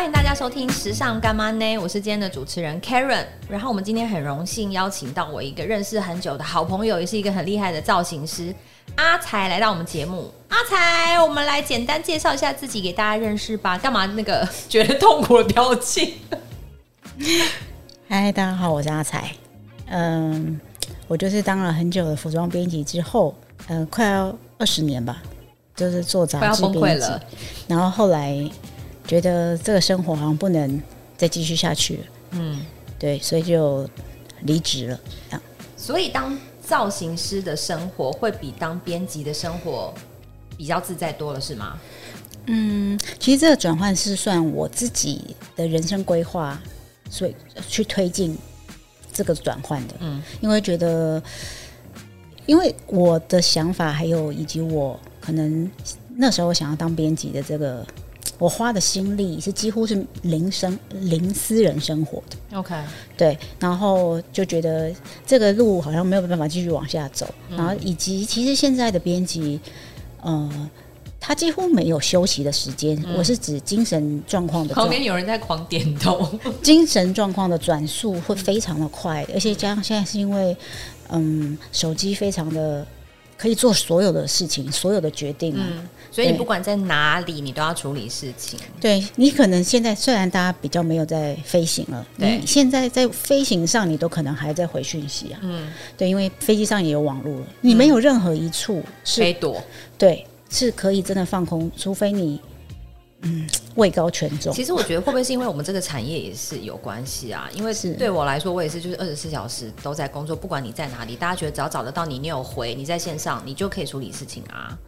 欢迎大家收听《时尚干妈呢》，我是今天的主持人 Karen。然后我们今天很荣幸邀请到我一个认识很久的好朋友，也是一个很厉害的造型师阿才来到我们节目。阿才，我们来简单介绍一下自己给大家认识吧。干嘛那个 觉得痛苦的表情？嗨，大家好，我是阿才。嗯，我就是当了很久的服装编辑之后，嗯，快要二十年吧。就是做杂志编辑，然后后来觉得这个生活好像不能再继续下去了，嗯，对，所以就离职了。所以当造型师的生活会比当编辑的生活比较自在多了，是吗？嗯，其实这个转换是算我自己的人生规划，所以去推进这个转换的。嗯，因为觉得，因为我的想法还有以及我。可能那时候我想要当编辑的这个，我花的心力是几乎是零生零私人生活的。OK，对，然后就觉得这个路好像没有办法继续往下走，嗯、然后以及其实现在的编辑，呃，他几乎没有休息的时间。嗯、我是指精神状况的。旁边有人在狂点头。精神状况的转速会非常的快，嗯、而且加上现在是因为，嗯，手机非常的。可以做所有的事情，所有的决定，嗯，所以你不管在哪里，你都要处理事情。对，你可能现在虽然大家比较没有在飞行了，对，你现在在飞行上，你都可能还在回讯息啊，嗯，对，因为飞机上也有网络了，你没有任何一处是可以躲，对，是可以真的放空，除非你。嗯，位高权重。其实我觉得会不会是因为我们这个产业也是有关系啊？因为是对我来说，我也是就是二十四小时都在工作，不管你在哪里，大家觉得只要找得到你，你有回，你在线上，你就可以处理事情啊。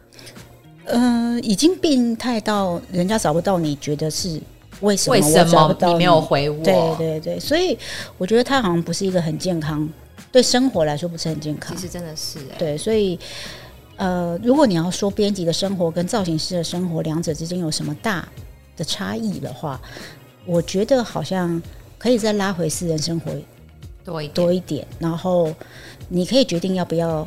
嗯、呃，已经病态到人家找不到，你觉得是为什么？为什么你没有回我？对对对，所以我觉得他好像不是一个很健康，对生活来说不是很健康。其实真的是、欸，对，所以。呃，如果你要说编辑的生活跟造型师的生活两者之间有什么大的差异的话，我觉得好像可以再拉回私人生活多一多一点，然后你可以决定要不要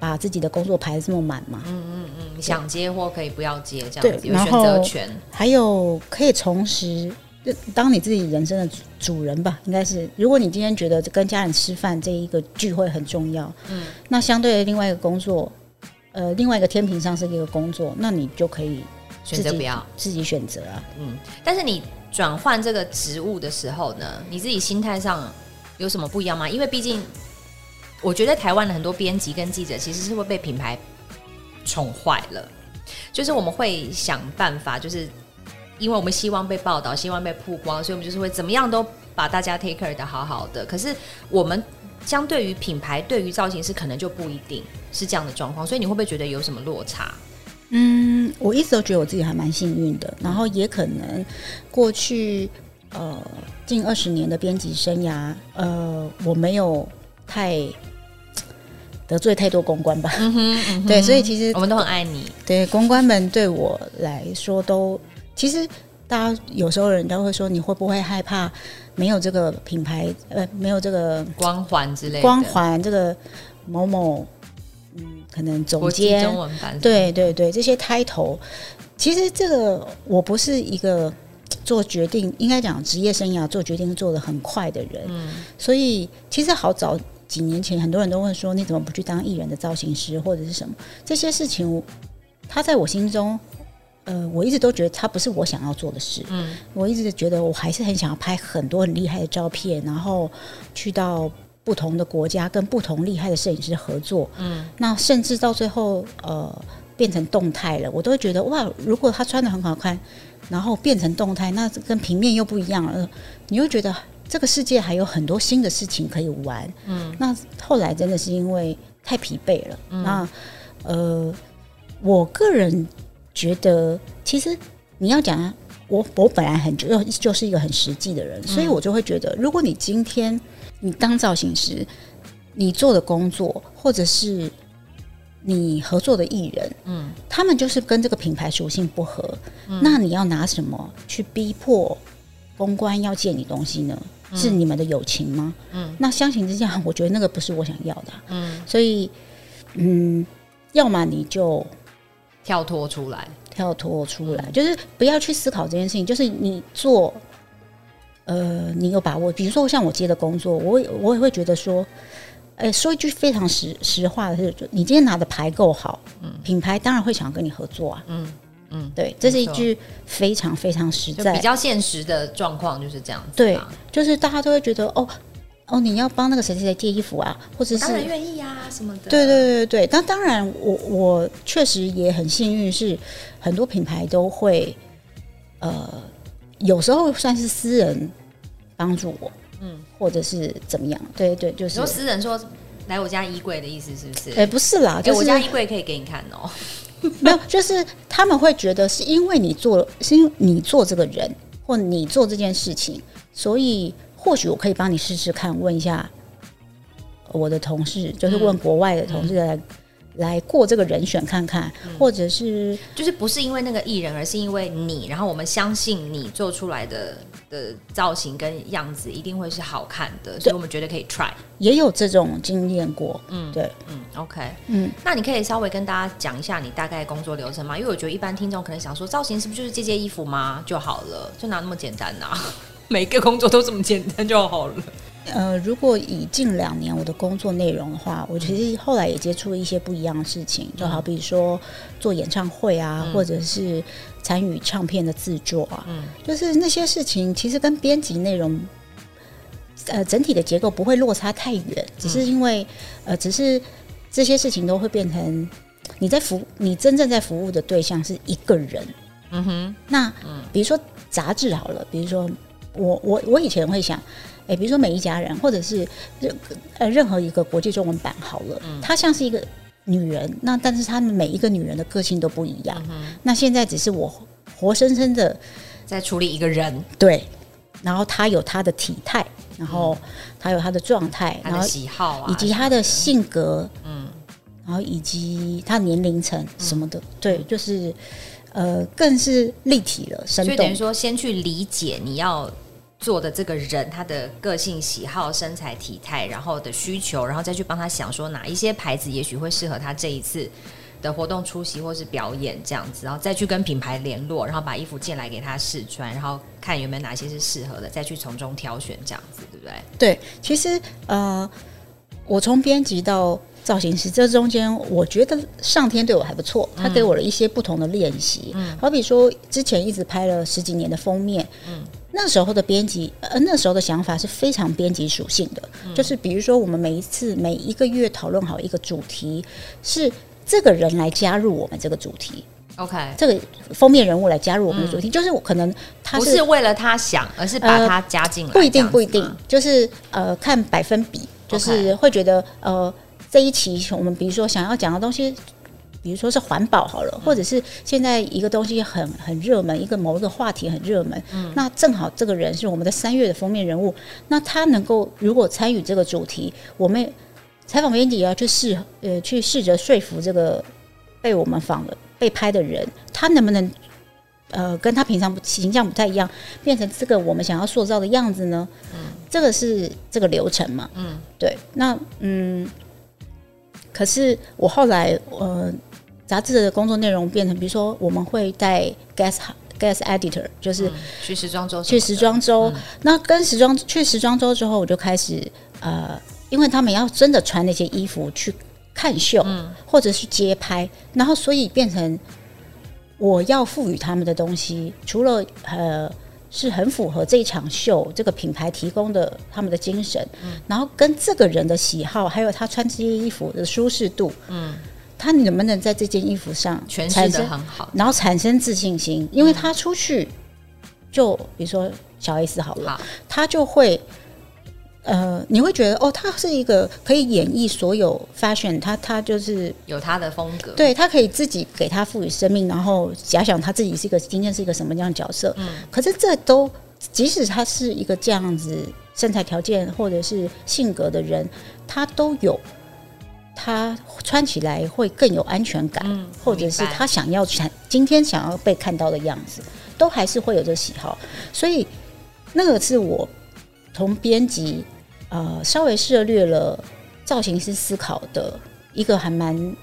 把自己的工作排得这么满嘛。嗯嗯嗯，想接或可以不要接，这样子有选择权。还有可以重拾当你自己人生的主人吧，应该是。如果你今天觉得跟家人吃饭这一个聚会很重要，嗯，那相对的另外一个工作。呃，另外一个天平上是一个工作，那你就可以选择不要自己选择啊。嗯，但是你转换这个职务的时候呢，你自己心态上有什么不一样吗？因为毕竟我觉得台湾的很多编辑跟记者其实是会被品牌宠坏了，就是我们会想办法，就是因为我们希望被报道，希望被曝光，所以我们就是会怎么样都把大家 take care 的好好的。可是我们。相对于品牌，对于造型师可能就不一定是这样的状况，所以你会不会觉得有什么落差？嗯，我一直都觉得我自己还蛮幸运的，然后也可能过去呃近二十年的编辑生涯，呃，我没有太得罪太多公关吧。嗯哼，嗯哼，对，所以其实我们都很爱你。对，公关们对我来说都其实。大家有时候人家会说，你会不会害怕没有这个品牌呃，没有这个光环之类的。光环这个某某嗯，可能总监中文版对对对这些 title，其实这个我不是一个做决定，应该讲职业生涯做决定做的很快的人，嗯，所以其实好早几年前很多人都问说，你怎么不去当艺人的造型师或者是什么？这些事情，他在我心中。呃，我一直都觉得它不是我想要做的事。嗯，我一直觉得我还是很想要拍很多很厉害的照片，然后去到不同的国家跟不同厉害的摄影师合作。嗯，那甚至到最后呃变成动态了，我都会觉得哇，如果他穿的很好看，然后变成动态，那跟平面又不一样了。你又觉得这个世界还有很多新的事情可以玩。嗯，那后来真的是因为太疲惫了。嗯，那呃，我个人。觉得其实你要讲我，我本来很就就是一个很实际的人，所以我就会觉得，如果你今天你当造型师，你做的工作，或者是你合作的艺人，嗯，他们就是跟这个品牌属性不合，那你要拿什么去逼迫公关要借你东西呢？是你们的友情吗？嗯，那相形之下，我觉得那个不是我想要的，嗯，所以嗯，要么你就。跳脱出来，跳脱出来，就是不要去思考这件事情，就是你做，呃，你有把握。比如说像我接的工作，我我也会觉得说，哎，说一句非常实实话的是，你今天拿的牌够好，嗯，品牌当然会想跟你合作啊，嗯嗯，对，这是一句非常非常实在、比较现实的状况，就是这样子。对，就是大家都会觉得哦。哦，你要帮那个谁谁谁借衣服啊，或者是当然愿意啊，什么的。对对对对，但当然我我确实也很幸运，是很多品牌都会，呃，有时候算是私人帮助我，嗯，或者是怎么样？对对，就是说私人说来我家衣柜的意思是不是？哎，不是啦，就是、我家衣柜可以给你看哦。没有，就是他们会觉得是因为你做，是因为你做这个人，或你做这件事情，所以。或许我可以帮你试试看，问一下我的同事，就是问国外的同事来、嗯、来过这个人选看看，嗯、或者是就是不是因为那个艺人，而是因为你，然后我们相信你做出来的的造型跟样子一定会是好看的，所以我们觉得可以 try。也有这种经验过，嗯，对，嗯，OK，嗯，那你可以稍微跟大家讲一下你大概工作流程吗？因为我觉得一般听众可能想说，造型是不是就是借借衣服吗就好了，就哪那么简单呐、啊？每个工作都这么简单就好了。呃，如果以近两年我的工作内容的话，我其实后来也接触了一些不一样的事情，就好比说做演唱会啊，嗯、或者是参与唱片的制作啊，嗯，就是那些事情其实跟编辑内容，呃，整体的结构不会落差太远，只是因为呃，只是这些事情都会变成你在服，你真正在服务的对象是一个人。嗯哼，那比如说杂志好了，比如说。我我我以前会想，哎、欸，比如说每一家人，或者是任呃任何一个国际中文版好了，嗯、她像是一个女人，那但是她们每一个女人的个性都不一样。嗯、那现在只是我活生生的在处理一个人，对，然后她有她的体态，然后她有她的状态，然后喜好啊，以及她的性格，嗯，然后以及她年龄层什么的，嗯、对，就是呃更是立体了，生动。所以等于说，先去理解你要。做的这个人，他的个性、喜好、身材、体态，然后的需求，然后再去帮他想说哪一些牌子也许会适合他这一次的活动出席或是表演这样子，然后再去跟品牌联络，然后把衣服进来给他试穿，然后看有没有哪些是适合的，再去从中挑选这样子，对不对？对，其实呃，我从编辑到造型师这中间，我觉得上天对我还不错，他给我了一些不同的练习，嗯，好比说之前一直拍了十几年的封面，嗯。那时候的编辑，呃，那时候的想法是非常编辑属性的，嗯、就是比如说，我们每一次每一个月讨论好一个主题，是这个人来加入我们这个主题，OK，这个封面人物来加入我们的主题，嗯、就是我可能他是不是为了他想，而是把他加进来，不一定不一定，就是呃看百分比，就是会觉得呃这一期我们比如说想要讲的东西。比如说是环保好了，或者是现在一个东西很很热门，一个某一个话题很热门，嗯，那正好这个人是我们的三月的封面人物，那他能够如果参与这个主题，我们采访编辑也要去试呃去试着说服这个被我们访的被拍的人，他能不能呃跟他平常形象不太一样，变成这个我们想要塑造的样子呢？嗯，这个是这个流程嘛？嗯，对，那嗯，可是我后来呃。杂志的工作内容变成，比如说我们会带 guest guest editor，就是去时装周，去时装周。那跟时装去时装周之后，我就开始呃，因为他们要真的穿那些衣服去看秀，嗯、或者是街拍，然后所以变成我要赋予他们的东西，除了呃是很符合这一场秀这个品牌提供的他们的精神，嗯、然后跟这个人的喜好，还有他穿这件衣服的舒适度，嗯。他能不能在这件衣服上诠释的很好，然后产生自信心？因为他出去，就比如说小 S 好了，好他就会，呃，你会觉得哦，他是一个可以演绎所有 fashion，他他就是有他的风格，对，他可以自己给他赋予生命，然后假想他自己是一个今天是一个什么样的角色。嗯，可是这都，即使他是一个这样子身材条件或者是性格的人，他都有。他穿起来会更有安全感，嗯、或者是他想要穿今天想要被看到的样子，都还是会有这喜好。所以那个是我从编辑呃稍微涉略了造型师思考的一个还蛮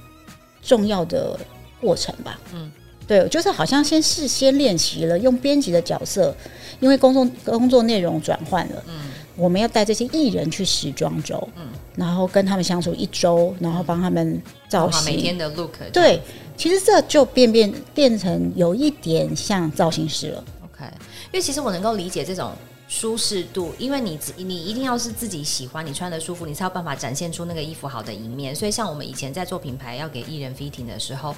重要的过程吧。嗯，对，就是好像先事先练习了，用编辑的角色，因为工作工作内容转换了，嗯，我们要带这些艺人去时装周，嗯，然后跟他们相处一周，然后帮他们造型，每天的 look，对，其实这就变变变成有一点像造型师了，OK，因为其实我能够理解这种。舒适度，因为你你一定要是自己喜欢，你穿的舒服，你才有办法展现出那个衣服好的一面。所以，像我们以前在做品牌要给艺人 fitting 的时候，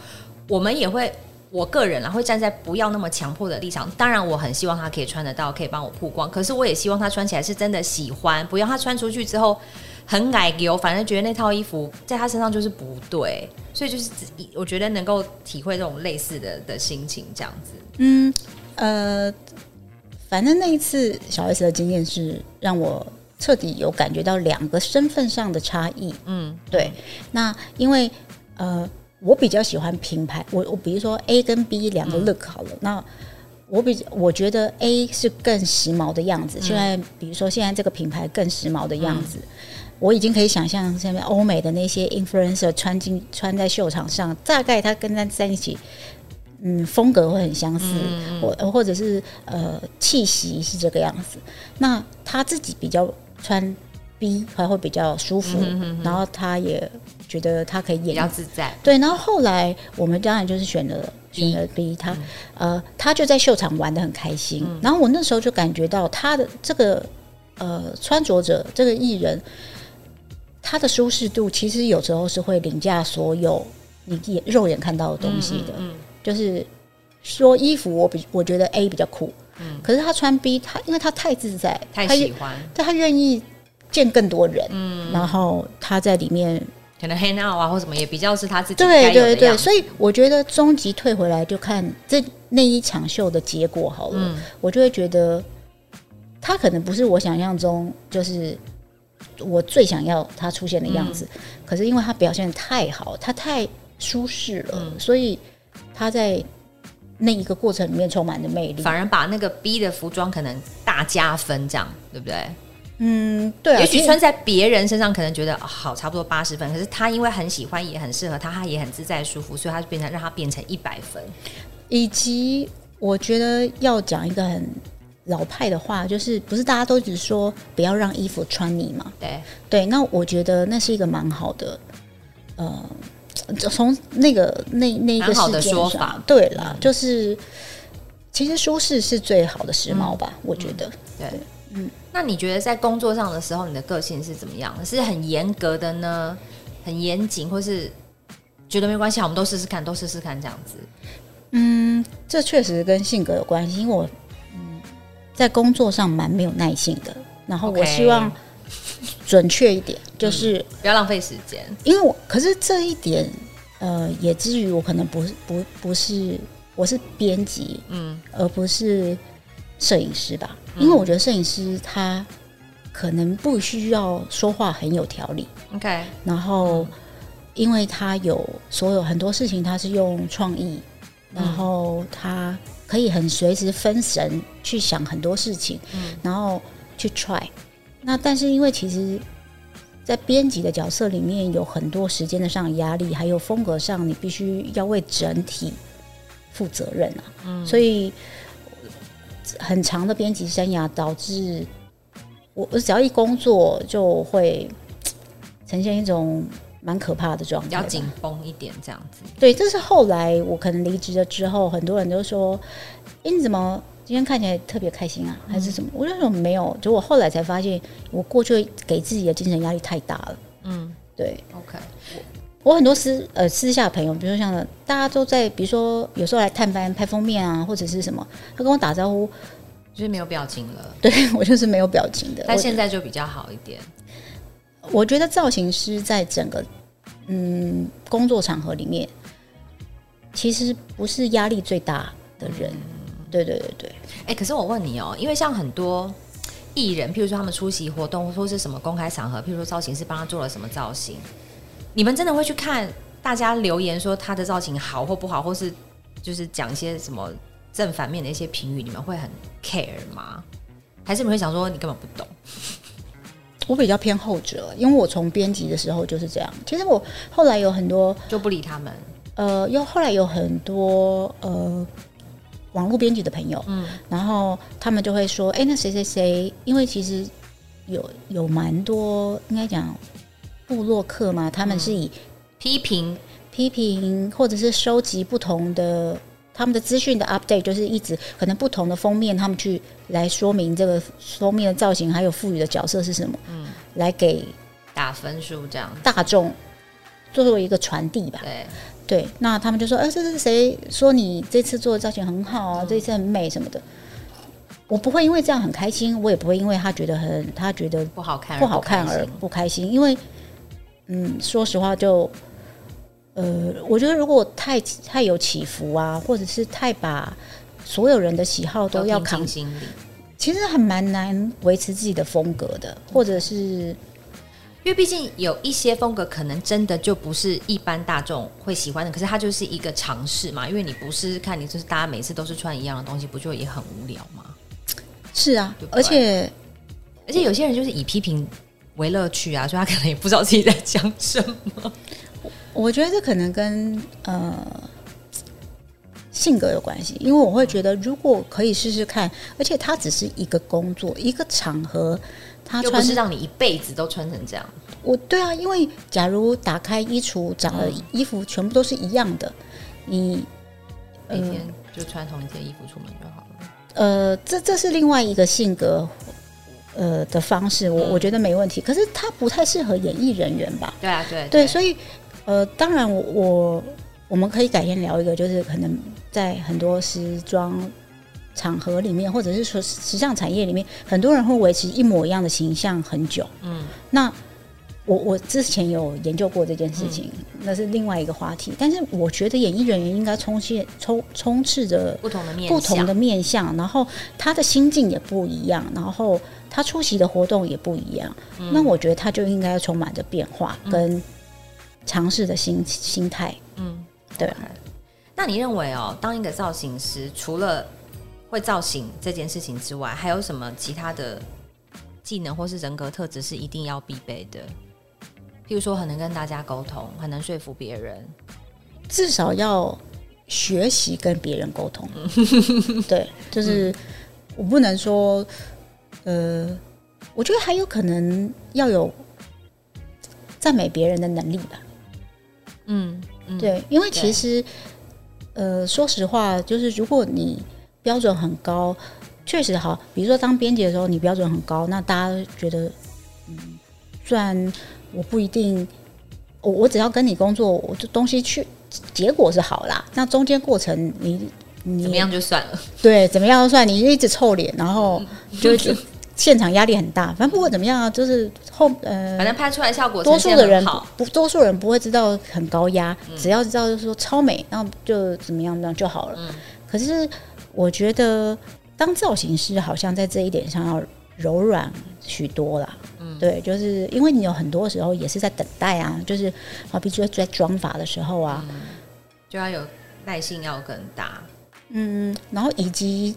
我们也会，我个人啊会站在不要那么强迫的立场。当然，我很希望他可以穿得到，可以帮我曝光。可是，我也希望他穿起来是真的喜欢，不要他穿出去之后很矮油，反正觉得那套衣服在他身上就是不对。所以，就是我觉得能够体会这种类似的的心情，这样子。嗯，呃。反正那一次小 S 的经验是让我彻底有感觉到两个身份上的差异。嗯，对。那因为呃，我比较喜欢品牌，我我比如说 A 跟 B 两个 look 好了，嗯、那我比我觉得 A 是更时髦的样子。现在、嗯、比如说现在这个品牌更时髦的样子，嗯、我已经可以想象现在欧美的那些 influencer 穿进穿在秀场上，大概他跟他在一起。嗯，风格会很相似，或、嗯、或者是呃气息是这个样子。那他自己比较穿 B 还会比较舒服，嗯、哼哼然后他也觉得他可以演比较自在。对，然后后来我们当然就是选了选了 B，他、嗯、呃他就在秀场玩的很开心。嗯、然后我那时候就感觉到他的这个呃穿着者这个艺人，他的舒适度其实有时候是会凌驾所有你眼肉眼看到的东西的。嗯嗯就是说衣服，我比我觉得 A 比较酷，嗯，可是他穿 B，他因为他太自在，太喜欢，他他愿意见更多人，嗯，然后他在里面可能 hang out 啊或什么也比较是他自己对对对，所以我觉得终极退回来就看这那一场秀的结果好了，嗯，我就会觉得他可能不是我想象中就是我最想要他出现的样子，嗯，可是因为他表现得太好，他太舒适了，嗯，所以。他在那一个过程里面充满了魅力，反而把那个 B 的服装可能大加分，这样对不对？嗯，对啊。也许穿在别人身上可能觉得、哦、好，差不多八十分，可是他因为很喜欢，也很适合他，他也很自在舒服，所以他就变成让他变成一百分。以及我觉得要讲一个很老派的话，就是不是大家都只说不要让衣服穿你嘛？对对，那我觉得那是一个蛮好的，呃。从那个那那一个事件上，对了，就是其实舒适是最好的时髦吧，我觉得。对，嗯，那你觉得在工作上的时候，你的个性是怎么样？是很严格的呢，很严谨，或是觉得没关系，我们都试试看，都试试看这样子？嗯，这确实跟性格有关系，因为我嗯在工作上蛮没有耐性的，然后我希望。准确一点，就是、嗯、不要浪费时间。因为我可是这一点，呃，也至于我可能不是不不是我是编辑，嗯，而不是摄影师吧。嗯、因为我觉得摄影师他可能不需要说话很有条理，OK。然后，因为他有所有很多事情，他是用创意，然后他可以很随时分神去想很多事情，嗯，然后去 try。那但是因为其实，在编辑的角色里面有很多时间的上压力，还有风格上，你必须要为整体负责任啊。嗯，所以很长的编辑生涯导致我，我只要一工作就会呈现一种蛮可怕的状态，比较紧绷一点这样子。对，这是后来我可能离职了之后，很多人都说：“欸，你怎么？”今天看起来特别开心啊，还是什么？我那种没有，就我后来才发现，我过去给自己的精神压力太大了。嗯，对。OK，我，我很多私呃私下朋友，比如说像大家都在，比如说有时候来探班拍封面啊，或者是什么，他跟我打招呼，就是没有表情了。对，我就是没有表情的。但现在就比较好一点。我觉得造型师在整个嗯工作场合里面，其实不是压力最大的人。嗯对对对对，哎、欸，可是我问你哦，因为像很多艺人，譬如说他们出席活动，或是什么公开场合，譬如说造型师帮他做了什么造型，你们真的会去看大家留言说他的造型好或不好，或是就是讲一些什么正反面的一些评语，你们会很 care 吗？还是你们会想说你根本不懂？我比较偏后者，因为我从编辑的时候就是这样。其实我后来有很多就不理他们。呃，又后来有很多呃网络编辑的朋友，嗯，然后他们就会说，哎，那谁谁谁，因为其实有有蛮多应该讲布洛克嘛，他们是以批评。批评或者是收集不同的。他们的资讯的 update 就是一直可能不同的封面，他们去来说明这个封面的造型，还有赋予的角色是什么，嗯，来给打分数这样。大众作为一个传递吧。对对，那他们就说，哎、欸，这是谁说你这次做的造型很好啊？嗯、这次很美什么的。我不会因为这样很开心，我也不会因为他觉得很他觉得不好看不好看而不开心，因为嗯，说实话就。呃，我觉得如果太太有起伏啊，或者是太把所有人的喜好都要扛其实很蛮难维持自己的风格的，或者是因为毕竟有一些风格可能真的就不是一般大众会喜欢的，可是它就是一个尝试嘛。因为你不是看你就是大家每次都是穿一样的东西，不就也很无聊吗？是啊，而且而且有些人就是以批评为乐趣啊，所以他可能也不知道自己在讲什么。我觉得这可能跟呃性格有关系，因为我会觉得如果可以试试看，而且它只是一个工作，一个场合，它就不是让你一辈子都穿成这样。我对啊，因为假如打开衣橱，长的衣服全部都是一样的，你每天就穿同一件衣服出门就好了。呃，这这是另外一个性格呃的方式，我我觉得没问题。可是他不太适合演艺人员吧？对啊，对对，对，所以。呃，当然，我我我们可以改天聊一个，就是可能在很多时装场合里面，或者是说时尚产业里面，很多人会维持一模一样的形象很久。嗯，那我我之前有研究过这件事情，嗯、那是另外一个话题。但是我觉得演艺人员应该充现充充斥着不同的面不同的面相，然后他的心境也不一样，然后他出席的活动也不一样。嗯、那我觉得他就应该充满着变化跟。尝试的心心态，嗯，对。那你认为哦，当一个造型师，除了会造型这件事情之外，还有什么其他的技能或是人格特质是一定要必备的？譬如说，很能跟大家沟通，很能说服别人，至少要学习跟别人沟通。对，就是我不能说，呃，我觉得还有可能要有赞美别人的能力吧。嗯，嗯对，因为其实，呃，说实话，就是如果你标准很高，确实好。比如说当编辑的时候，你标准很高，那大家觉得，嗯，虽然我不一定，我我只要跟你工作，我这东西去结果是好啦。那中间过程你你怎么样就算了，对，怎么样就算，你一直臭脸，然后就是。现场压力很大，反正不管怎么样啊，就是后呃，反正拍出来效果，多数的人不，多数人不会知道很高压，嗯、只要知道就是说超美，然后就怎么样那样就好了。嗯、可是我觉得当造型师好像在这一点上要柔软许多啦。嗯，对，就是因为你有很多时候也是在等待啊，就是好比说在妆法的时候啊、嗯，就要有耐性要更大。嗯，然后以及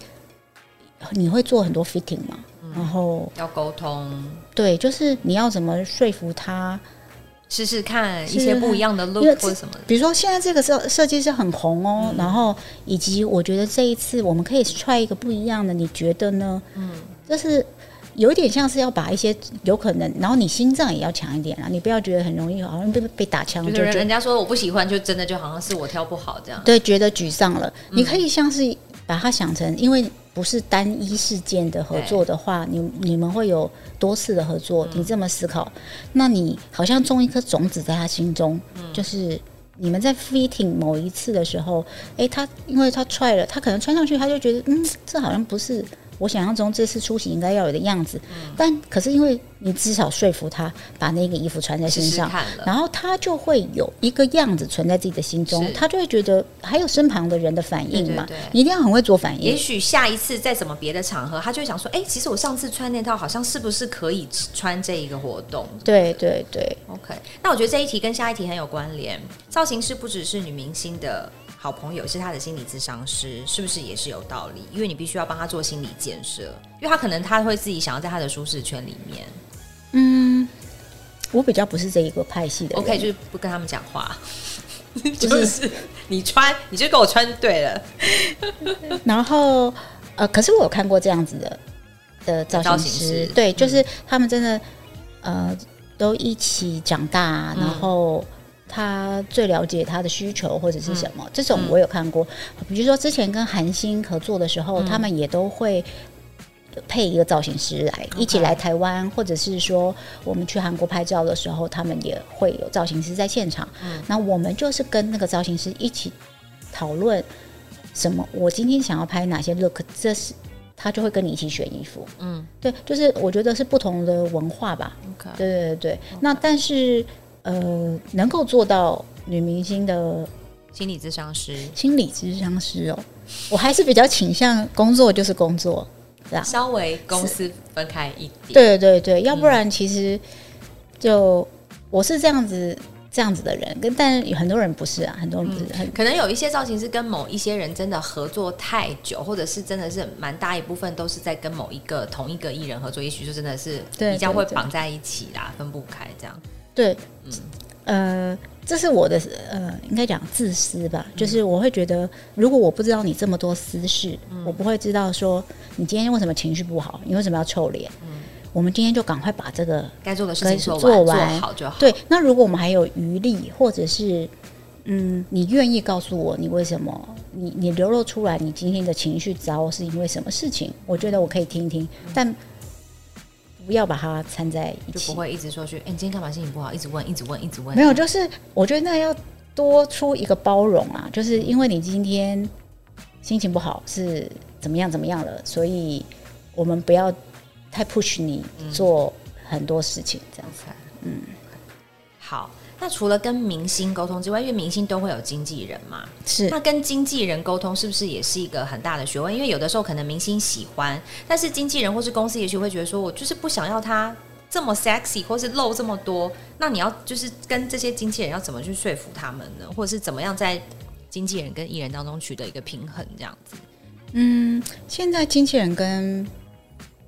你会做很多 fitting 嘛。然后要沟通，对，就是你要怎么说服他试试看一些不一样的 look 或什么。比如说现在这个设设计师很红哦，嗯、然后以及我觉得这一次我们可以 try 一个不一样的，你觉得呢？嗯，就是有一点像是要把一些有可能，然后你心脏也要强一点啊，你不要觉得很容易好像被被打枪，就人家说我不喜欢，就真的就好像是我挑不好这样，对，觉得沮丧了。嗯、你可以像是把它想成，因为。不是单一事件的合作的话，你你们会有多次的合作。嗯、你这么思考，那你好像种一颗种子在他心中，嗯、就是你们在 fitting 某一次的时候，哎、欸，他因为他 try 了，他可能穿上去，他就觉得，嗯，这好像不是。我想象中这次出行应该要有的样子，嗯、但可是因为你至少说服他把那个衣服穿在身上，试试然后他就会有一个样子存在自己的心中，他就会觉得还有身旁的人的反应嘛，对对对，你一定要很会做反应。也许下一次在什么别的场合，他就会想说，哎、欸，其实我上次穿那套好像是不是可以穿这一个活动？对对对，OK。那我觉得这一题跟下一题很有关联，造型师不只是女明星的。好朋友是他的心理咨商师，是不是也是有道理？因为你必须要帮他做心理建设，因为他可能他会自己想要在他的舒适圈里面。嗯，我比较不是这一个派系的，OK，就是不跟他们讲话，就是你穿你就给我穿对了。然后呃，可是我有看过这样子的的造型师，对，就是他们真的呃都一起长大，嗯、然后他最了解他的需求或者是什么，嗯、这种我有看过。比如说之前跟韩星合作的时候，嗯、他们也都会。配一个造型师来.一起来台湾，或者是说我们去韩国拍照的时候，他们也会有造型师在现场。嗯，那我们就是跟那个造型师一起讨论什么，我今天想要拍哪些 look，这是他就会跟你一起选衣服。嗯，对，就是我觉得是不同的文化吧。对对对.那但是呃，能够做到女明星的心理咨商师，心理咨商师哦，我还是比较倾向工作就是工作。稍微公司分开一点，对对对，要不然其实就我是这样子这样子的人，跟但是很多人不是啊，很多人不是很，可能有一些造型师跟某一些人真的合作太久，或者是真的是蛮大一部分都是在跟某一个同一个艺人合作，也许就真的是比较会绑在一起啦，分不开这样。对，嗯。呃，这是我的呃，应该讲自私吧，嗯、就是我会觉得，如果我不知道你这么多私事，嗯、我不会知道说你今天为什么情绪不好，你为什么要臭脸？嗯，我们今天就赶快把这个该做的事情做完，做完做好就好。对，那如果我们还有余力，或者是嗯，你愿意告诉我你为什么，你你流露出来你今天的情绪糟是因为什么事情？我觉得我可以听听，嗯、但。不要把它掺在一起，就不会一直说去。哎、欸，你今天干嘛心情不好？一直问，一直问，一直问。没有，就是我觉得那要多出一个包容啊，就是因为你今天心情不好是怎么样怎么样了，所以我们不要太 push 你做很多事情，这样子。嗯，好。那除了跟明星沟通之外，因为明星都会有经纪人嘛，是。那跟经纪人沟通是不是也是一个很大的学问？因为有的时候可能明星喜欢，但是经纪人或是公司也许会觉得说，我就是不想要他这么 sexy，或是露这么多。那你要就是跟这些经纪人要怎么去说服他们呢？或者是怎么样在经纪人跟艺人当中取得一个平衡？这样子。嗯，现在经纪人跟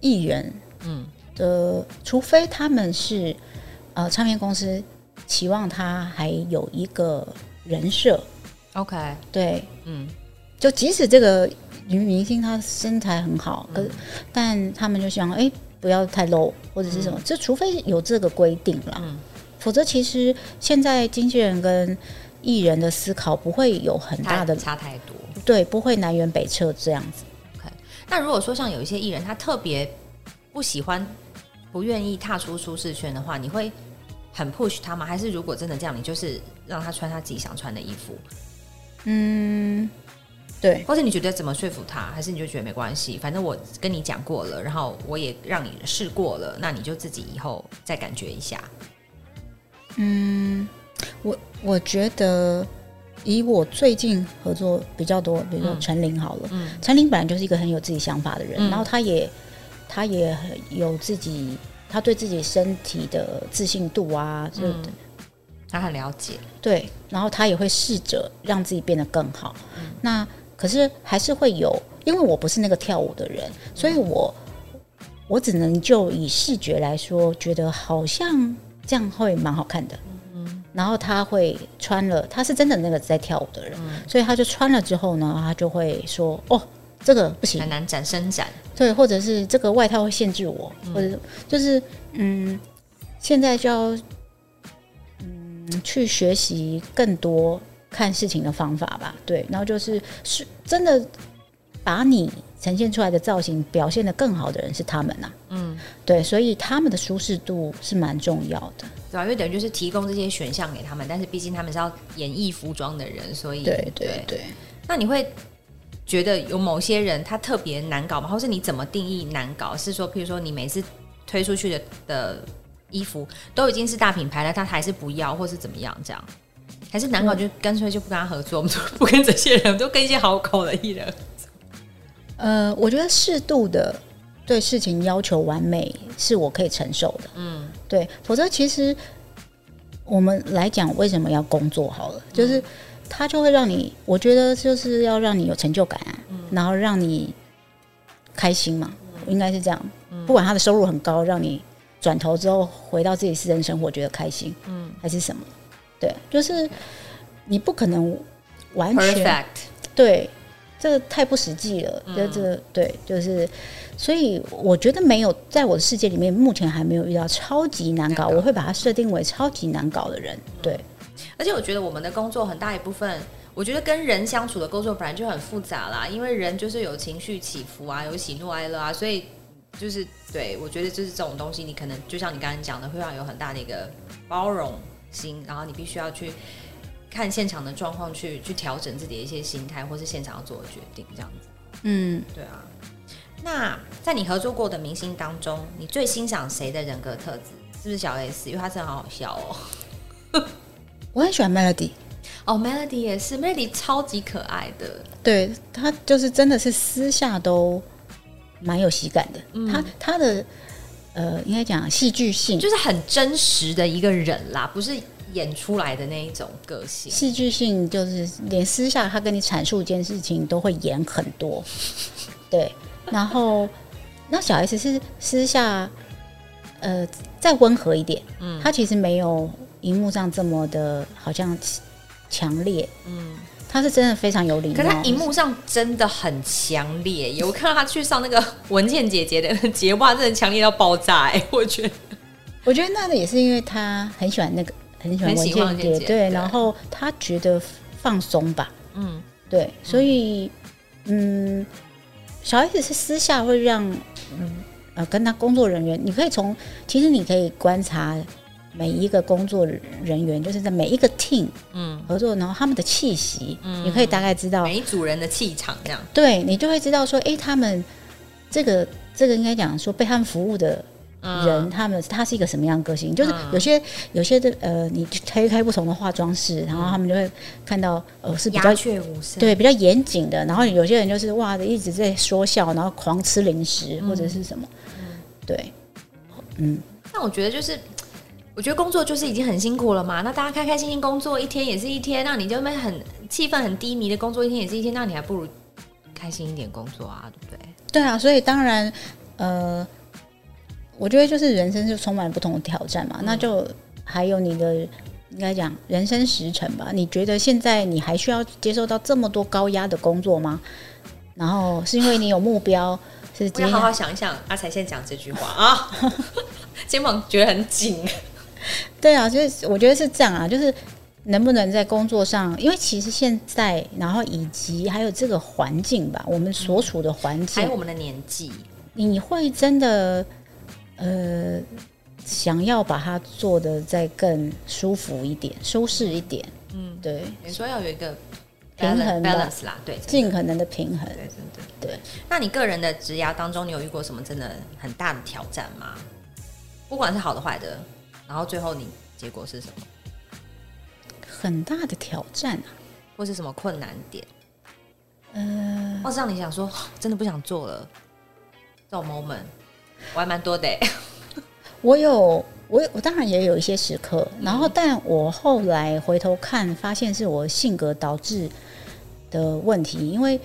艺人，嗯的，除非他们是呃唱片公司。期望他还有一个人设，OK，对，嗯，就即使这个女明星她身材很好，可但他们就想，哎、欸，不要太 low 或者是什么，这、嗯、除非有这个规定了，嗯、否则其实现在经纪人跟艺人的思考不会有很大的差太多，对，不会南辕北辙这样子。OK，那如果说像有一些艺人他特别不喜欢、不愿意踏出舒适圈的话，你会？很 push 他吗？还是如果真的这样，你就是让他穿他自己想穿的衣服？嗯，对。或者你觉得怎么说服他？还是你就觉得没关系？反正我跟你讲过了，然后我也让你试过了，那你就自己以后再感觉一下。嗯，我我觉得以我最近合作比较多，比如说陈琳好了，嗯，陈琳本来就是一个很有自己想法的人，嗯、然后他也他也很有自己。他对自己身体的自信度啊，就、嗯、他很了解，对，然后他也会试着让自己变得更好。嗯、那可是还是会有，因为我不是那个跳舞的人，所以我我只能就以视觉来说，觉得好像这样会蛮好看的。嗯，然后他会穿了，他是真的那个在跳舞的人，嗯、所以他就穿了之后呢，他就会说：“哦。”这个不行，很难展伸展。对，或者是这个外套会限制我，嗯、或者就是嗯，现在就要嗯去学习更多看事情的方法吧。对，然后就是是真的把你呈现出来的造型表现的更好的人是他们呐、啊。嗯，对，所以他们的舒适度是蛮重要的，对吧？因为等于就是提供这些选项给他们，但是毕竟他们是要演绎服装的人，所以对对对。对那你会？觉得有某些人他特别难搞吗？或是你怎么定义难搞？是说，譬如说你每次推出去的的衣服都已经是大品牌了，他还是不要，或是怎么样？这样还是难搞，就干脆就不跟他合作，我们都不跟这些人，都跟一些好口的艺人。呃，我觉得适度的对事情要求完美是我可以承受的。嗯，对，否则其实我们来讲，为什么要工作？好了，就是。嗯他就会让你，我觉得就是要让你有成就感，啊，嗯、然后让你开心嘛，嗯、应该是这样。嗯、不管他的收入很高，让你转头之后回到自己私人生活觉得开心，嗯，还是什么？对，就是你不可能完全 Perfect 对，这个太不实际了。就这个对，就是，所以我觉得没有在我的世界里面，目前还没有遇到超级难搞，我会把它设定为超级难搞的人。对，而且我觉得我们的工作很大一部分，我觉得跟人相处的工作本来就很复杂啦，因为人就是有情绪起伏啊，有喜怒哀乐啊，所以就是对我觉得就是这种东西，你可能就像你刚才讲的，会让有很大的一个包容心，然后你必须要去。看现场的状况去去调整自己的一些心态，或是现场要做的决定，这样子。嗯，对啊。那在你合作过的明星当中，你最欣赏谁的人格特质？是不是小 S？因为他真的好好笑哦。我很喜欢 Melody。哦，Melody 也是，Melody 超级可爱的。对，他就是真的是私下都蛮有喜感的。嗯、他他的呃，应该讲戏剧性，就是很真实的一个人啦，不是。演出来的那一种个性，戏剧性就是连私下他跟你阐述一件事情都会演很多，对。然后那小 S 是私下呃再温和一点，嗯，他其实没有荧幕上这么的好像强烈，嗯，他是真的非常有礼貌。可是他荧幕上真的很强烈，有看到他去上那个文倩姐姐的 节目，真的强烈到爆炸哎！我觉得，我觉得那个也是因为他很喜欢那个。很喜欢文倩姐，对，对，然后他觉得放松吧，嗯，对，所以，嗯，小 S 是私下会让，嗯，呃，跟他工作人员，你可以从，其实你可以观察每一个工作人员，就是在每一个 team，嗯，合作，然后他们的气息，嗯，你可以大概知道。每一组人的气场，这样，对，你就会知道说，哎，他们这个这个应该讲说被他们服务的。人他们他是一个什么样的个性？就是有些有些的呃，你推开不同的化妆室，然后他们就会看到呃是比较对比较严谨的，然后有些人就是哇的一直在说笑，然后狂吃零食或者是什么，对，嗯。那我觉得就是，我觉得工作就是已经很辛苦了嘛。那大家开开心心工作一天也是一天，那你就会很气氛很低迷的工作一天也是一天，那你还不如开心一点工作啊，对不对？对啊，所以当然呃。我觉得就是人生就充满不同的挑战嘛，嗯、那就还有你的应该讲人生时辰吧。你觉得现在你还需要接受到这么多高压的工作吗？然后是因为你有目标，是我要好好想一想。阿才先讲这句话啊，肩膀觉得很紧。对啊，就是我觉得是这样啊，就是能不能在工作上，因为其实现在，然后以及还有这个环境吧，我们所处的环境，还有我们的年纪，你会真的。呃，想要把它做的再更舒服一点、舒适一点，嗯，对。你说要有一个平衡 balance 啦，对，尽可能的平衡，对，对对。那你个人的职涯当中，你有遇过什么真的很大的挑战吗？不管是好的坏的，然后最后你结果是什么？很大的挑战啊，或是什么困难点？嗯、呃，或是让你想说真的不想做了。这种 moment。我还蛮多的，我有，我我当然也有一些时刻，然后，但我后来回头看，发现是我性格导致的问题，因为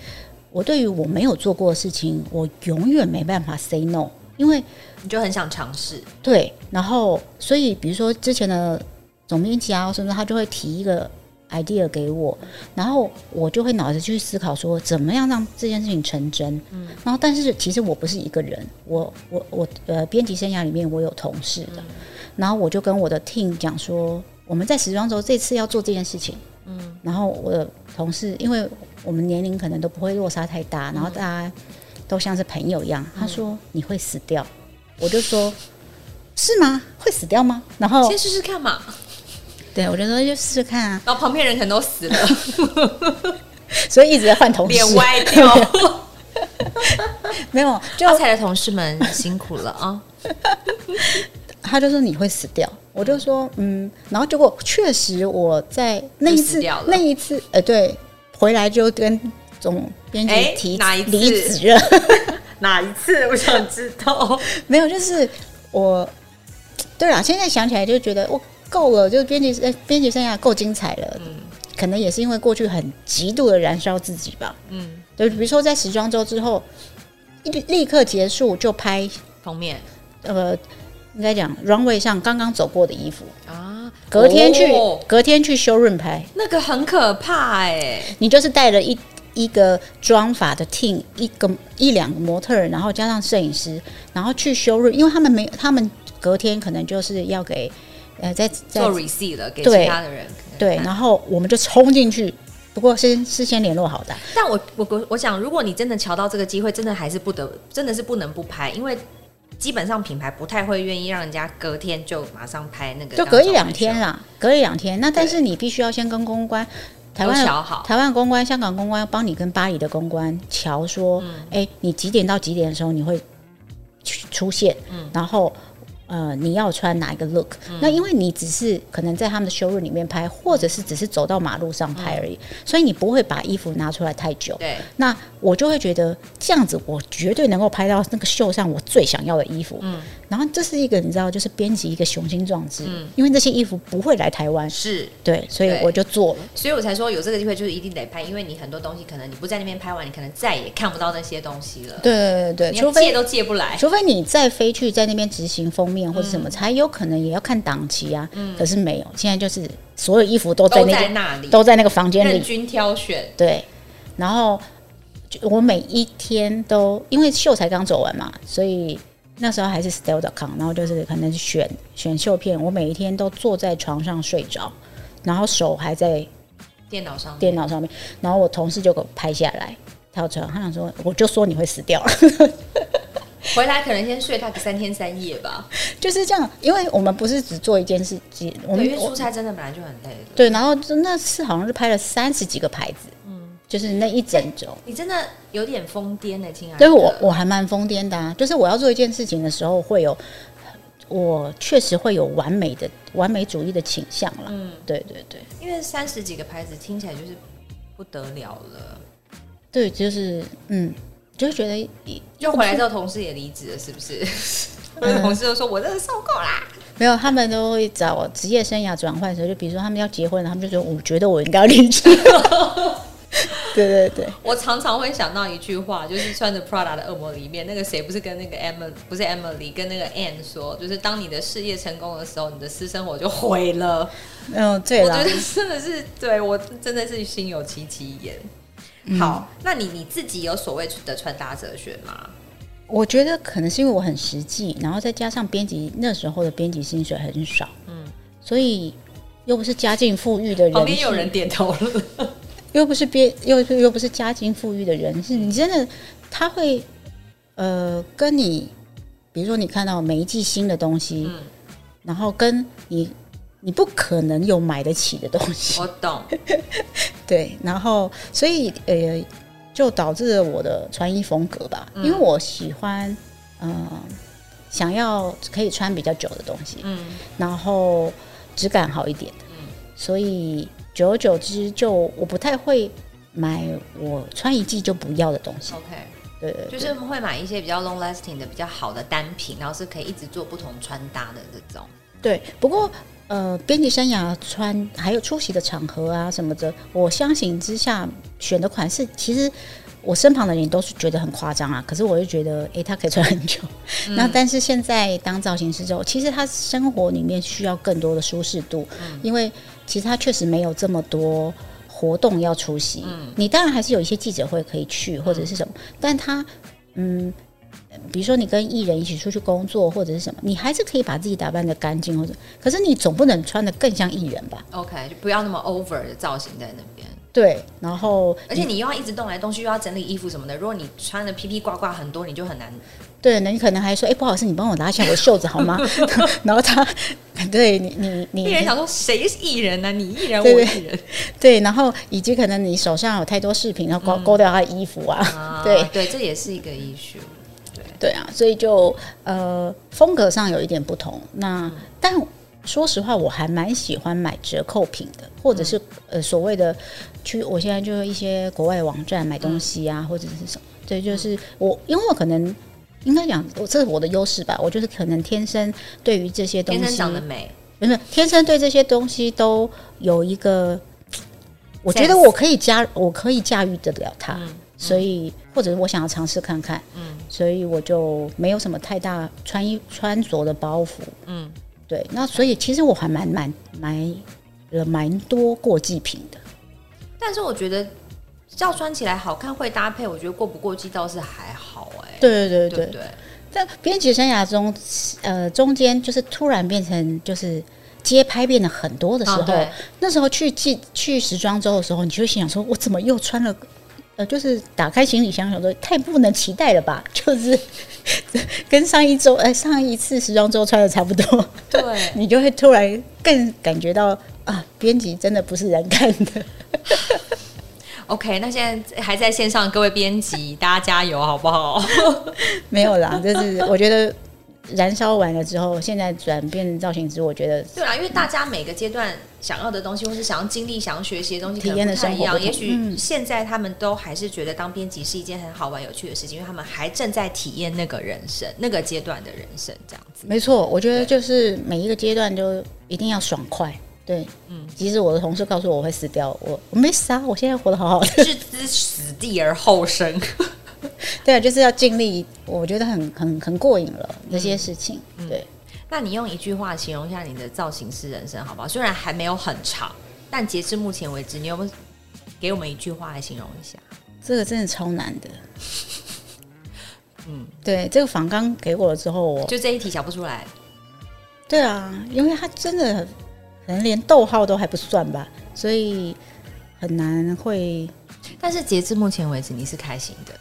我对于我没有做过的事情，我永远没办法 say no，因为你就很想尝试，对，然后，所以比如说之前的总编辑啊，甚至他就会提一个。idea 给我，然后我就会脑子去思考说，怎么样让这件事情成真。嗯，然后但是其实我不是一个人，我我我呃，编辑生涯里面我有同事的，嗯、然后我就跟我的 team 讲说，我们在时装周这次要做这件事情。嗯，然后我的同事，因为我们年龄可能都不会落差太大，然后大家都像是朋友一样，他说你会死掉，我就说，是吗？会死掉吗？然后先试试看嘛。对，我就说就试试看啊。然后旁边人可能都死了，所以一直在换同事，脸歪掉。没有，就阿财的同事们辛苦了啊。他就说你会死掉，我就说嗯，然后结果确实我在那一次那一次，呃，对，回来就跟总编辑提离职了。哪一次？我想知道。没有，就是我。对了，现在想起来就觉得我。够了，就是编辑，呃，编辑生涯够精彩了。嗯，可能也是因为过去很极度的燃烧自己吧。嗯，对，比如说在时装周之后，立立刻结束就拍封面。呃，应该讲 runway 上刚刚走过的衣服啊，隔天去，隔天去修润拍，那个很可怕哎、你就是带了一一个妆法的 team，一个一两个模特儿，然后加上摄影师，然后去 showroom，因为他们没，他们隔天可能就是要给呃在，在做 receipt 了，给其他的人。对，然后我们就冲进去，不过先事先联络好的。但我我我我想，如果你真的瞧到这个机会，真的还是不得，真的是不能不拍，因为。基本上品牌不太会愿意让人家隔天就马上拍那个，就隔一两天啦，隔一两天。那但是你必须要先跟公关，台湾好，台湾公关、香港公关要帮你跟巴黎的公关乔说，哎、嗯欸，你几点到几点的时候你会出现，嗯、然后。呃，你要穿哪一个 look？、嗯、那因为你只是可能在他们的 showroom 里面拍，或者是只是走到马路上拍而已，嗯、所以你不会把衣服拿出来太久。对，那我就会觉得这样子，我绝对能够拍到那个秀上我最想要的衣服。嗯，然后这是一个你知道，就是编辑一个雄心壮志。嗯，因为这些衣服不会来台湾，是对，所以我就做了。所以我才说有这个机会就是一定得拍，因为你很多东西可能你不在那边拍完，你可能再也看不到那些东西了。对对对对，除非借都借不来，除非你再飞去在那边执行封面或者什么才。有可能也要看档期啊，嗯、可是没有，现在就是所有衣服都在那，那里，都在那个房间里，任君挑选。对，然后我每一天都因为秀才刚走完嘛，所以那时候还是 style.com，然后就是可能选选秀片，我每一天都坐在床上睡着，然后手还在电脑上，电脑上面，然后我同事就给我拍下来，跳出来，他想说，我就说你会死掉了。回来可能先睡他个三天三夜吧，就是这样，因为我们不是只做一件事情，我们因为出差真的本来就很累。对，然后那次好像是拍了三十几个牌子，嗯，就是那一整周，你真的有点疯癫的，亲爱的。对，我我还蛮疯癫的啊，就是我要做一件事情的时候，会有我确实会有完美的完美主义的倾向了。嗯，对对对，因为三十几个牌子听起来就是不得了了。对，就是嗯。就觉得，就回来之后，同事也离职了，是不是？嗯、同事都说：“我真的受够啦。”没有，他们都会找职业生涯转换的时候，就比如说他们要结婚了，他们就说：“我觉得我应该要离职。”对对对，我常常会想到一句话，就是穿着 Prada 的恶魔里面那个谁，不是跟那个 Emma 不是 Emily 跟那个 Anne 说，就是当你的事业成功的时候，你的私生活就毁了。嗯，对，我觉得真的是对我真的是心有戚戚焉。好，那你你自己有所谓的穿搭哲学吗？我觉得可能是因为我很实际，然后再加上编辑那时候的编辑薪水很少，嗯，所以又不是家境富裕的人，旁边有人点头了，又不是别又又不是家境富裕的人，是你真的他会呃跟你，比如说你看到每一季新的东西，嗯，然后跟你。你不可能有买得起的东西，我懂。对，然后所以呃，就导致了我的穿衣风格吧，嗯、因为我喜欢嗯、呃，想要可以穿比较久的东西，嗯，然后质感好一点的，嗯，所以久而久之，就我不太会买我穿一季就不要的东西。OK，对，就是会买一些比较 long lasting 的、比较好的单品，然后是可以一直做不同穿搭的这种。对，不过。呃，编辑生涯穿还有出席的场合啊什么的，我相信之下选的款式，其实我身旁的人都是觉得很夸张啊。可是我就觉得，哎，他可以穿很久。嗯、那但是现在当造型师之后，其实他生活里面需要更多的舒适度，嗯、因为其实他确实没有这么多活动要出席。嗯、你当然还是有一些记者会可以去或者是什么，嗯、但他嗯。比如说你跟艺人一起出去工作或者是什么，你还是可以把自己打扮的干净或者，可是你总不能穿的更像艺人吧？OK，就不要那么 over 的造型在那边。对，然后而且你又要一直动来动去，又要整理衣服什么的。如果你穿的披披挂挂很多，你就很难。对，那你可能还说，哎、欸，不好意思，你帮我拿一下我袖子好吗？然后他，对你，你，你，艺人想说谁是艺人呢、啊？你艺人，我艺人。对，然后以及可能你手上有太多饰品，然后勾勾掉他的衣服啊。啊对对，这也是一个 issue。对啊，所以就呃风格上有一点不同。那、嗯、但说实话，我还蛮喜欢买折扣品的，或者是、嗯、呃所谓的去，我现在就是一些国外网站买东西啊，嗯、或者是什么。对，就是我因为我可能应该讲，我这是我的优势吧。我就是可能天生对于这些东西，天生长得美，不是天生对这些东西都有一个，我觉得我可以驾，我可以驾驭得了它。嗯所以，或者是我想要尝试看看，嗯，所以我就没有什么太大穿衣穿着的包袱，嗯，对，那所以其实我还蛮蛮买了蛮多过季品的。但是我觉得要穿起来好看会搭配，我觉得过不过季倒是还好哎、欸。对对对对，对，在编辑生涯中，呃，中间就是突然变成就是街拍变得很多的时候，哦、那时候去季去时装周的时候，你就会心想说：我怎么又穿了？呃，就是打开行李箱，想说太不能期待了吧？就是 跟上一周呃上一次时装周穿的差不多。对，你就会突然更感觉到啊，编辑真的不是人干的。OK，那现在还在线上各位编辑，大家加油好不好？没有啦，就是我觉得燃烧完了之后，现在转变造型师，我觉得对啦，因为大家每个阶段想要的东西，或是想要经历、想要学习的东西，体验的生活不一样。也许现在他们都还是觉得当编辑是一件很好玩、有趣的事情，因为他们还正在体验那个人生、那个阶段的人生，这样子。没错，我觉得就是每一个阶段都一定要爽快。对，嗯，即使我的同事告诉我我会死掉，我我没死啊，我现在活得好好的，置之死地而后生。对啊，就是要尽力，我觉得很很很过瘾了这些事情。嗯、对，那你用一句话形容一下你的造型师人生好不好？虽然还没有很长，但截至目前为止，你有没有给我们一句话来形容一下？这个真的超难的。嗯，对，这个房刚给我了之后，我就这一题想不出来。对啊，因为他真的。可能连逗号都还不算吧，所以很难会。但是截至目前为止，你是开心的。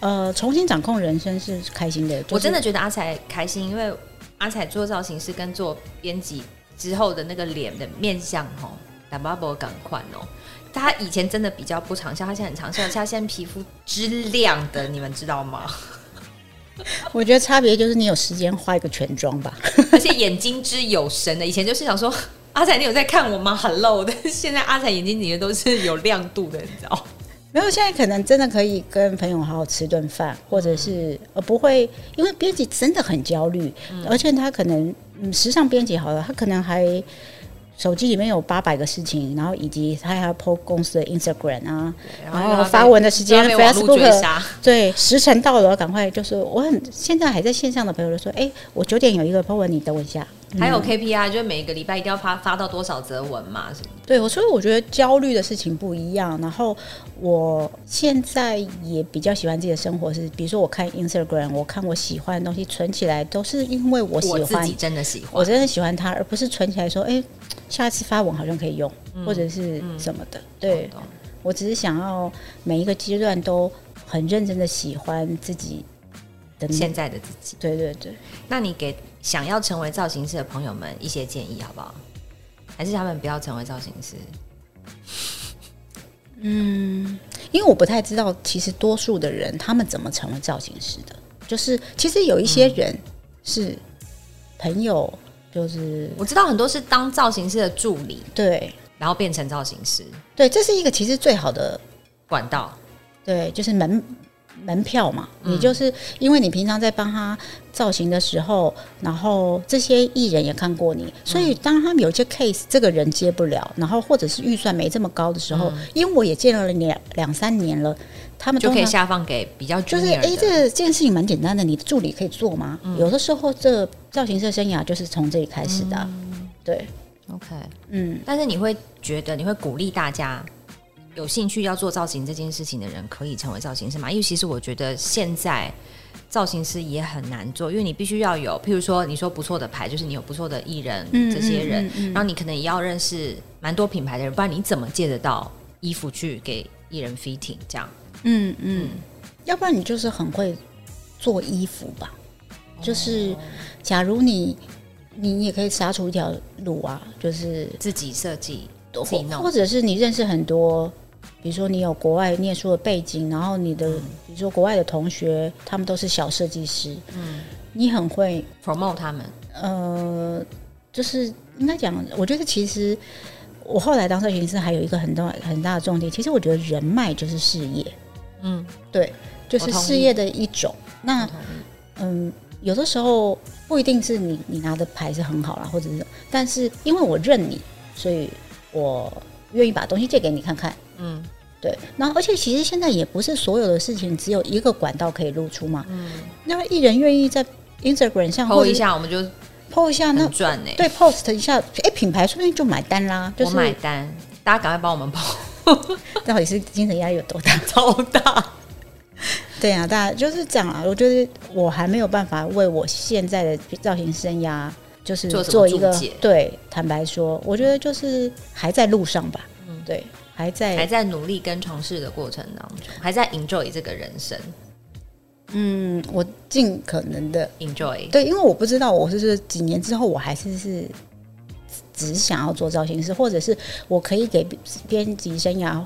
呃，重新掌控人生是开心的。就是、我真的觉得阿才开心，因为阿才做造型师跟做编辑之后的那个脸的面相哦，打巴波赶快哦。他以前真的比较不长效，他现在很长效，他现在皮肤之亮的，你们知道吗？我觉得差别就是你有时间画一个全妆吧，而且眼睛之有神的。以前就是想说阿财，你有在看我吗？Hello，但是现在阿财眼睛里面都是有亮度的，你知道？没有，现在可能真的可以跟朋友好好吃顿饭，或者是呃不会，因为编辑真的很焦虑，嗯、而且他可能嗯时尚编辑好了，他可能还。手机里面有八百个事情，然后以及他还要 po 公司的 Instagram 啊，然后发文的时间 Facebook 对时辰到了，赶快就是我很现在还在线上的朋友就说，哎，我九点有一个 po 文，你等我一下。还有 KPI，就是每一个礼拜一定要发发到多少则文嘛？什么？对，我所以我觉得焦虑的事情不一样。然后我现在也比较喜欢自己的生活，是比如说我看 Instagram，我看我喜欢的东西存起来，都是因为我喜欢，我自己真的喜欢，我真的喜欢它，而不是存起来说，哎，下次发文好像可以用，嗯、或者是什么的。嗯、对，我只是想要每一个阶段都很认真的喜欢自己的现在的自己。对对对，那你给。想要成为造型师的朋友们，一些建议好不好？还是他们不要成为造型师？嗯，因为我不太知道，其实多数的人他们怎么成为造型师的？就是其实有一些人是朋友，就是我知道很多是当造型师的助理，对，然后变成造型师，对，这是一个其实最好的管道，对，就是门。门票嘛，你就是因为你平常在帮他造型的时候，然后这些艺人也看过你，所以当他们有一些 case，这个人接不了，然后或者是预算没这么高的时候，因为我也见了两两三年了，他们就可以下放给比较就是哎，这这件事情蛮简单的，你的助理可以做吗？有的时候这造型师生涯就是从这里开始的，对，OK，嗯，但是你会觉得你会鼓励大家。有兴趣要做造型这件事情的人，可以成为造型师吗？因为其实我觉得现在造型师也很难做，因为你必须要有，譬如说你说不错的牌，就是你有不错的艺人这些人，然后你可能也要认识蛮多品牌的人，不然你怎么借得到衣服去给艺人 fitting 这样？嗯嗯，要不然你就是很会做衣服吧？就是假如你你也可以杀出一条路啊，就是自己设计，或者是你认识很多。比如说，你有国外念书的背景，然后你的，嗯、比如说国外的同学，他们都是小设计师，嗯，你很会 promote 他们，呃，就是应该讲，我觉得其实我后来当造型师还有一个很大很大的重点，其实我觉得人脉就是事业，嗯，对，就是事业的一种。那，嗯，有的时候不一定是你你拿的牌是很好啦，或者是，但是因为我认你，所以我愿意把东西借给你看看，嗯。对，然后而且其实现在也不是所有的事情只有一个管道可以露出嘛。嗯，那艺人愿意在 Instagram 上 PO 一下，我们就，PO 一下那赚呢？对，post 一下，哎，品牌说不定就买单啦。就是、我买单，大家赶快帮我们 PO。到底是精神压力有多大？超大。对啊，大家就是这样啊。我觉得我还没有办法为我现在的造型生涯，就是做一个做对。坦白说，我觉得就是还在路上吧。嗯，对，还在还在努力跟尝试的过程当中，还在 enjoy 这个人生。嗯，我尽可能的 enjoy。对，因为我不知道我是是几年之后，我还是是只想要做造型师，或者是我可以给编辑生涯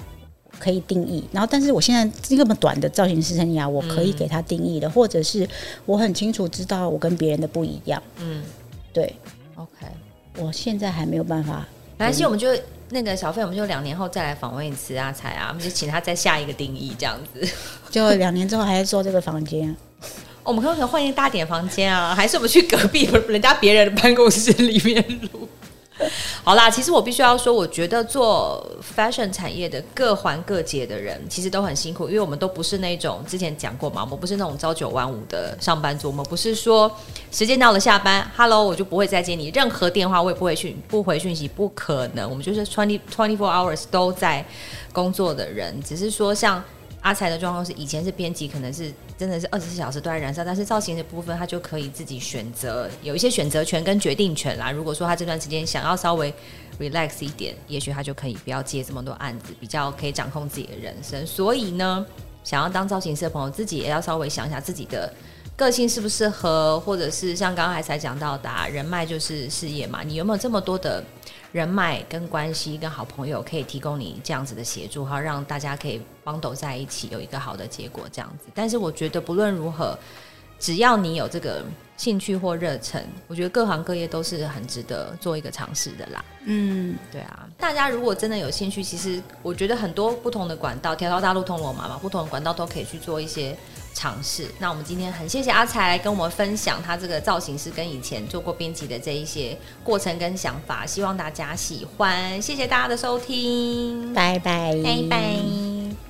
可以定义。然后，但是我现在这么短的造型师生涯，我可以给他定义的，嗯、或者是我很清楚知道我跟别人的不一样。嗯，对。OK，我现在还没有办法。没关系，我们就那个小费，我们就两年后再来访问一次阿才啊，我们就请他再下一个定义，这样子。就两年之后还是做这个房间，我们可不可以换一个大点房间啊？还是我们去隔壁人家别人的办公室里面录？好啦，其实我必须要说，我觉得做 fashion 产业的各环各节的人，其实都很辛苦，因为我们都不是那种之前讲过嘛，我们不是那种朝九晚五的上班族，我们不是说时间到了下班，Hello，我就不会再接你任何电话，我也不会讯不回讯息，不可能，我们就是 twenty twenty four hours 都在工作的人，只是说像。阿才的状况是，以前是编辑，可能是真的是二十四小时都在燃烧，但是造型的部分他就可以自己选择，有一些选择权跟决定权啦。如果说他这段时间想要稍微 relax 一点，也许他就可以不要接这么多案子，比较可以掌控自己的人生。所以呢，想要当造型师的朋友，自己也要稍微想一下自己的个性适不适合，或者是像刚刚才讲到的，人脉就是事业嘛，你有没有这么多的？人脉跟关系跟好朋友可以提供你这样子的协助，哈，让大家可以帮斗在一起，有一个好的结果这样子。但是我觉得不论如何，只要你有这个兴趣或热忱，我觉得各行各业都是很值得做一个尝试的啦。嗯，对啊，大家如果真的有兴趣，其实我觉得很多不同的管道，条条大路通罗马嘛，不同的管道都可以去做一些。尝试。那我们今天很谢谢阿才来跟我们分享他这个造型师跟以前做过编辑的这一些过程跟想法，希望大家喜欢。谢谢大家的收听，拜拜，拜拜。